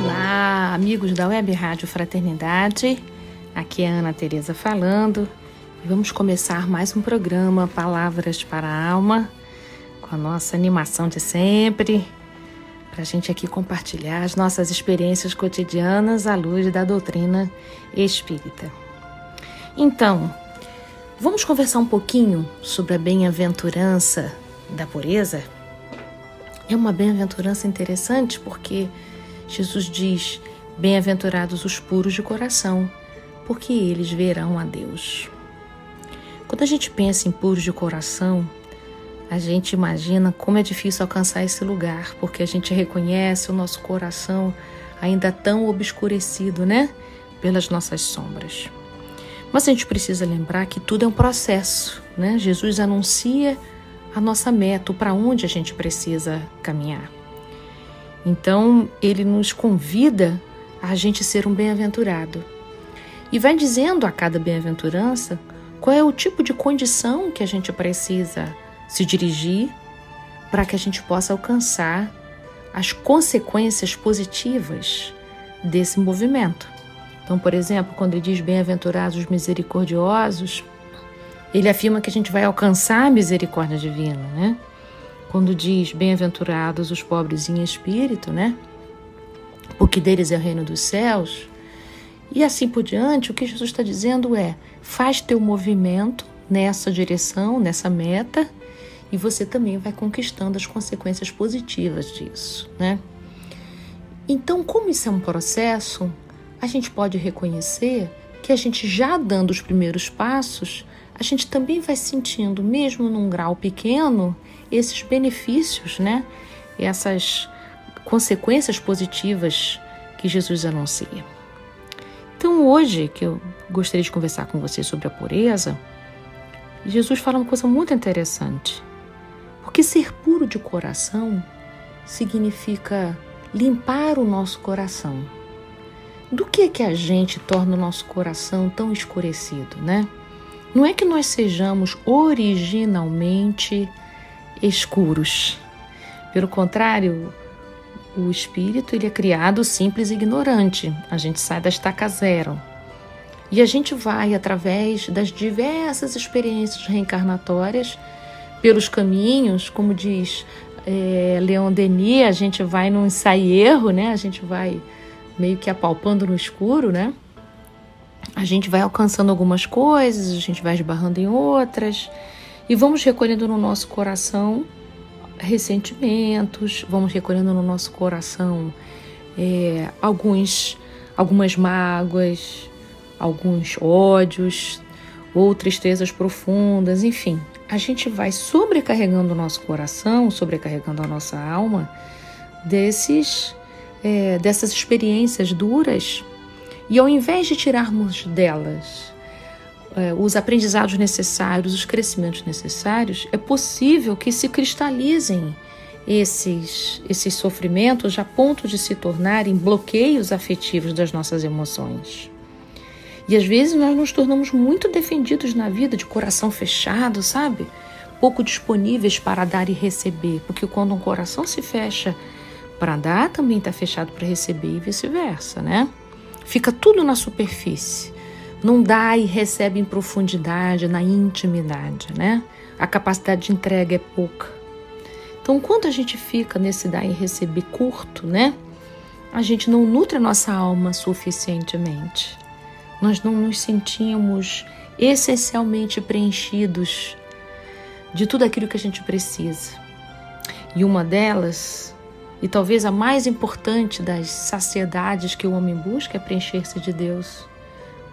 Olá, amigos da Web Rádio Fraternidade. Aqui é Ana Tereza falando. Vamos começar mais um programa Palavras para a Alma, com a nossa animação de sempre, para a gente aqui compartilhar as nossas experiências cotidianas à luz da doutrina espírita. Então, vamos conversar um pouquinho sobre a bem-aventurança da pureza? É uma bem-aventurança interessante porque Jesus diz: Bem-aventurados os puros de coração, porque eles verão a Deus. Quando a gente pensa em puros de coração, a gente imagina como é difícil alcançar esse lugar, porque a gente reconhece o nosso coração ainda tão obscurecido, né? Pelas nossas sombras. Mas a gente precisa lembrar que tudo é um processo, né? Jesus anuncia a nossa meta, para onde a gente precisa caminhar. Então, ele nos convida a gente ser um bem-aventurado. E vai dizendo a cada bem-aventurança qual é o tipo de condição que a gente precisa se dirigir para que a gente possa alcançar as consequências positivas desse movimento. Então, por exemplo, quando ele diz bem-aventurados os misericordiosos, ele afirma que a gente vai alcançar a misericórdia divina, né? Quando diz bem-aventurados os pobres em espírito, né? Porque deles é o reino dos céus. E assim por diante, o que Jesus está dizendo é: faz teu movimento nessa direção, nessa meta, e você também vai conquistando as consequências positivas disso, né? Então, como isso é um processo, a gente pode reconhecer que a gente já dando os primeiros passos, a gente também vai sentindo, mesmo num grau pequeno, esses benefícios, né? Essas consequências positivas que Jesus anuncia. Então, hoje que eu gostaria de conversar com você sobre a pureza, Jesus fala uma coisa muito interessante. Porque ser puro de coração significa limpar o nosso coração. Do que é que a gente torna o nosso coração tão escurecido, né? Não é que nós sejamos originalmente escuros. Pelo contrário, o espírito ele é criado simples e ignorante. A gente sai da estaca zero. E a gente vai, através das diversas experiências reencarnatórias, pelos caminhos, como diz é, Leon Denis, a gente vai num ensaio erro, né? A gente vai meio que apalpando no escuro, né? A gente vai alcançando algumas coisas, a gente vai esbarrando em outras. E vamos recolhendo no nosso coração ressentimentos, vamos recolhendo no nosso coração é, alguns, algumas mágoas, alguns ódios ou tristezas profundas, enfim. A gente vai sobrecarregando o nosso coração, sobrecarregando a nossa alma desses, é, dessas experiências duras e ao invés de tirarmos delas é, os aprendizados necessários, os crescimentos necessários, é possível que se cristalizem esses, esses sofrimentos a ponto de se tornarem bloqueios afetivos das nossas emoções. E às vezes nós nos tornamos muito defendidos na vida, de coração fechado, sabe? Pouco disponíveis para dar e receber, porque quando um coração se fecha para dar, também está fechado para receber e vice-versa, né? Fica tudo na superfície não dá e recebe em profundidade, na intimidade, né? A capacidade de entrega é pouca. Então, enquanto a gente fica nesse dar e receber curto, né? A gente não nutre a nossa alma suficientemente. Nós não nos sentimos essencialmente preenchidos de tudo aquilo que a gente precisa. E uma delas, e talvez a mais importante das saciedades que o homem busca, é preencher-se de Deus.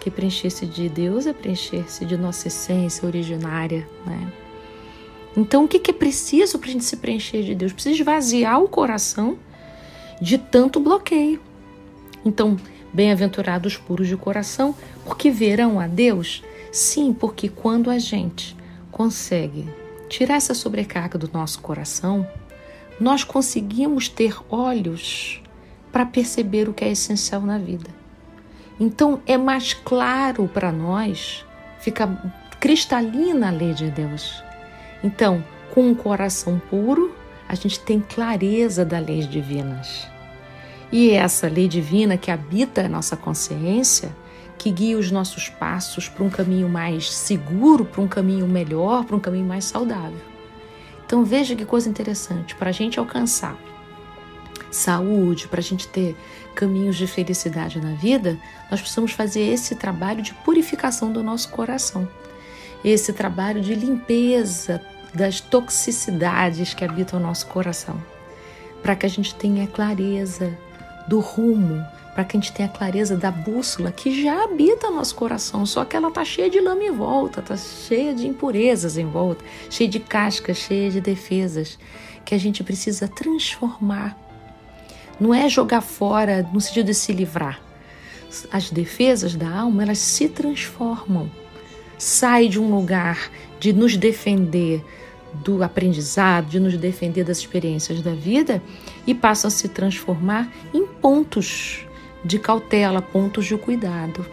Que preencher-se de Deus é preencher-se de nossa essência originária, né? Então, o que é preciso para a gente se preencher de Deus? Precisa esvaziar o coração de tanto bloqueio. Então, bem-aventurados puros de coração, porque verão a Deus? Sim, porque quando a gente consegue tirar essa sobrecarga do nosso coração, nós conseguimos ter olhos para perceber o que é essencial na vida. Então é mais claro para nós, fica cristalina a lei de Deus. Então, com um coração puro, a gente tem clareza das leis divinas. E é essa lei divina que habita a nossa consciência, que guia os nossos passos para um caminho mais seguro, para um caminho melhor, para um caminho mais saudável. Então veja que coisa interessante, para a gente alcançar saúde, para a gente ter caminhos de felicidade na vida, nós precisamos fazer esse trabalho de purificação do nosso coração, esse trabalho de limpeza das toxicidades que habitam o nosso coração, para que a gente tenha clareza do rumo, para que a gente tenha clareza da bússola que já habita nosso coração, só que ela tá cheia de lama em volta, tá cheia de impurezas em volta, cheia de cascas, cheia de defesas, que a gente precisa transformar. Não é jogar fora no sentido de se livrar. As defesas da alma, elas se transformam. Sai de um lugar de nos defender do aprendizado, de nos defender das experiências da vida e passam a se transformar em pontos de cautela, pontos de cuidado.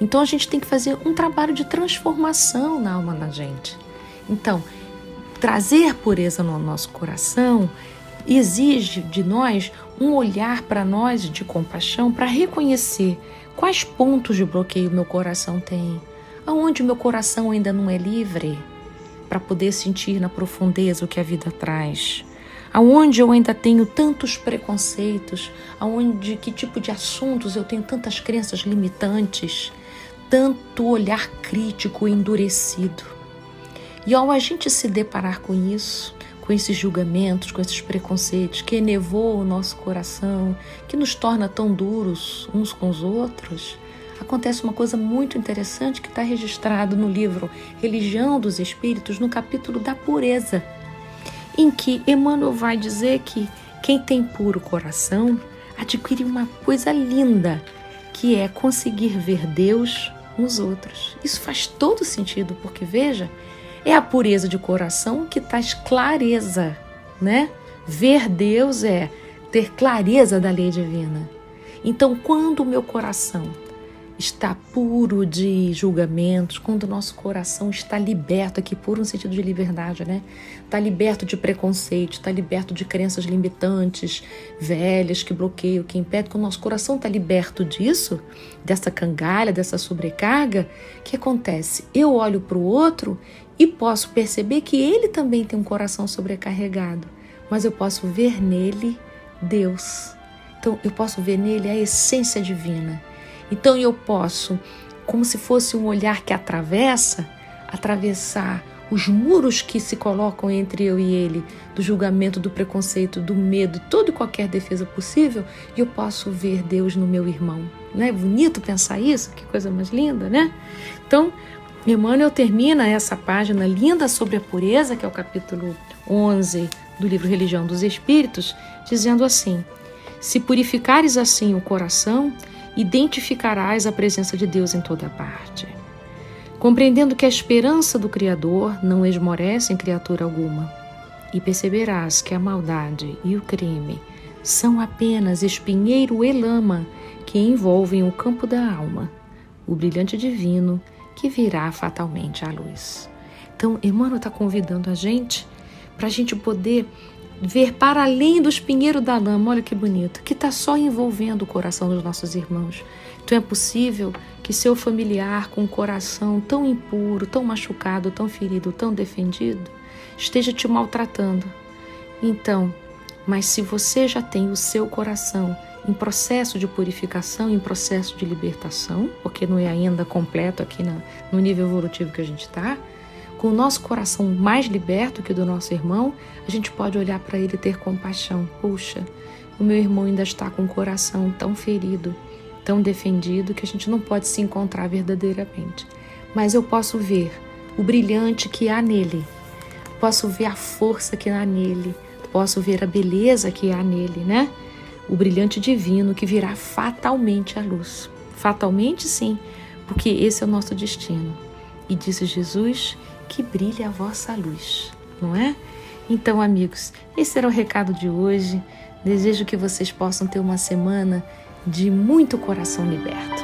Então a gente tem que fazer um trabalho de transformação na alma da gente. Então, trazer pureza no nosso coração exige de nós um olhar para nós de compaixão para reconhecer quais pontos de bloqueio meu coração tem, aonde meu coração ainda não é livre para poder sentir na profundeza o que a vida traz aonde eu ainda tenho tantos preconceitos, aonde que tipo de assuntos eu tenho tantas crenças limitantes, tanto olhar crítico endurecido. E ao a gente se deparar com isso, com esses julgamentos, com esses preconceitos que enevoam o nosso coração, que nos torna tão duros uns com os outros, acontece uma coisa muito interessante que está registrado no livro Religião dos Espíritos, no capítulo da pureza em que Emmanuel vai dizer que quem tem puro coração adquire uma coisa linda, que é conseguir ver Deus nos outros. Isso faz todo sentido, porque veja, é a pureza de coração que traz clareza, né? Ver Deus é ter clareza da lei divina. Então, quando o meu coração está puro de julgamentos, quando o nosso coração está liberto, aqui puro no sentido de liberdade, né? Está liberto de preconceito, está liberto de crenças limitantes, velhas, que bloqueiam, que impedem, quando o nosso coração está liberto disso, dessa cangalha, dessa sobrecarga, o que acontece? Eu olho para o outro e posso perceber que ele também tem um coração sobrecarregado, mas eu posso ver nele Deus. Então, eu posso ver nele a essência divina então eu posso, como se fosse um olhar que atravessa, atravessar os muros que se colocam entre eu e ele, do julgamento, do preconceito, do medo, toda e qualquer defesa possível, e eu posso ver Deus no meu irmão. Não é bonito pensar isso? Que coisa mais linda, né? Então, Emmanuel termina essa página linda sobre a pureza, que é o capítulo 11 do livro Religião dos Espíritos, dizendo assim: Se purificares assim o coração, identificarás a presença de Deus em toda parte. Compreendendo que a esperança do Criador não esmorece em criatura alguma, e perceberás que a maldade e o crime são apenas espinheiro e lama que envolvem o campo da alma, o brilhante divino que virá fatalmente à luz. Então, Emmanuel está convidando a gente para a gente poder ver para além do espinheiro da lama, olha que bonito, que está só envolvendo o coração dos nossos irmãos. Então é possível que seu familiar com um coração tão impuro, tão machucado, tão ferido, tão defendido, esteja te maltratando. Então, mas se você já tem o seu coração em processo de purificação, em processo de libertação, porque não é ainda completo aqui no nível evolutivo que a gente está, com o nosso coração mais liberto que o do nosso irmão, a gente pode olhar para ele e ter compaixão. Puxa, o meu irmão ainda está com o coração tão ferido, tão defendido, que a gente não pode se encontrar verdadeiramente. Mas eu posso ver o brilhante que há nele, posso ver a força que há nele, posso ver a beleza que há nele, né? O brilhante divino que virá fatalmente à luz. Fatalmente, sim, porque esse é o nosso destino. E disse Jesus que brilhe a vossa luz, não é? Então, amigos, esse era o recado de hoje. Desejo que vocês possam ter uma semana de muito coração liberto.